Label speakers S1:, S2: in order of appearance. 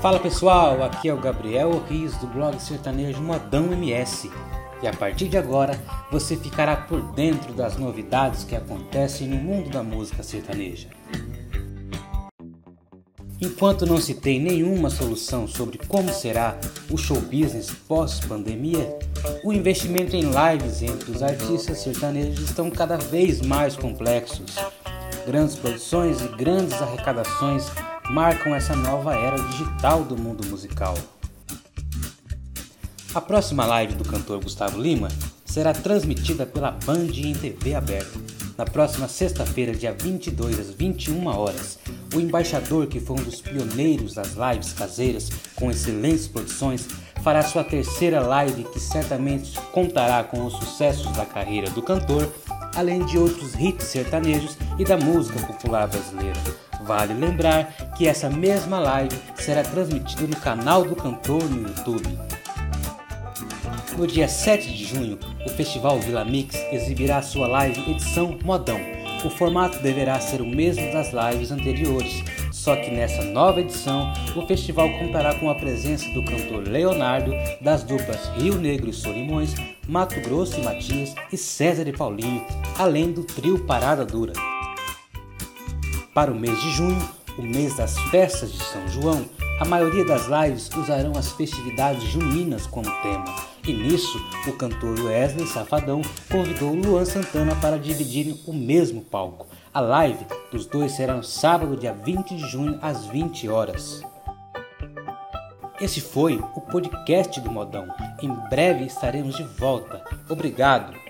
S1: Fala pessoal, aqui é o Gabriel Riz do blog sertanejo Modão MS e a partir de agora você ficará por dentro das novidades que acontecem no mundo da música sertaneja. Enquanto não se tem nenhuma solução sobre como será o show business pós-pandemia, o investimento em lives entre os artistas sertanejos estão cada vez mais complexos. Grandes produções e grandes arrecadações marcam essa nova era digital do mundo musical. A próxima live do cantor Gustavo Lima será transmitida pela Band em TV aberta. Na próxima sexta-feira, dia 22 às 21 horas, o embaixador que foi um dos pioneiros das lives caseiras com excelentes produções fará sua terceira live que certamente contará com os sucessos da carreira do cantor, além de outros hits sertanejos e da música popular brasileira. Vale lembrar que essa mesma live será transmitida no canal do cantor no YouTube. No dia 7 de junho, o Festival Vila Mix exibirá sua live edição Modão. O formato deverá ser o mesmo das lives anteriores, só que nessa nova edição, o festival contará com a presença do cantor Leonardo, das duplas Rio Negro e Solimões, Mato Grosso e Matias e César e Paulinho, além do trio Parada Dura. Para o mês de junho, o mês das festas de São João, a maioria das lives usarão as festividades juninas como tema. E nisso, o cantor Wesley Safadão convidou Luan Santana para dividirem o mesmo palco. A live dos dois será no sábado, dia 20 de junho, às 20 horas. Esse foi o podcast do Modão. Em breve estaremos de volta. Obrigado.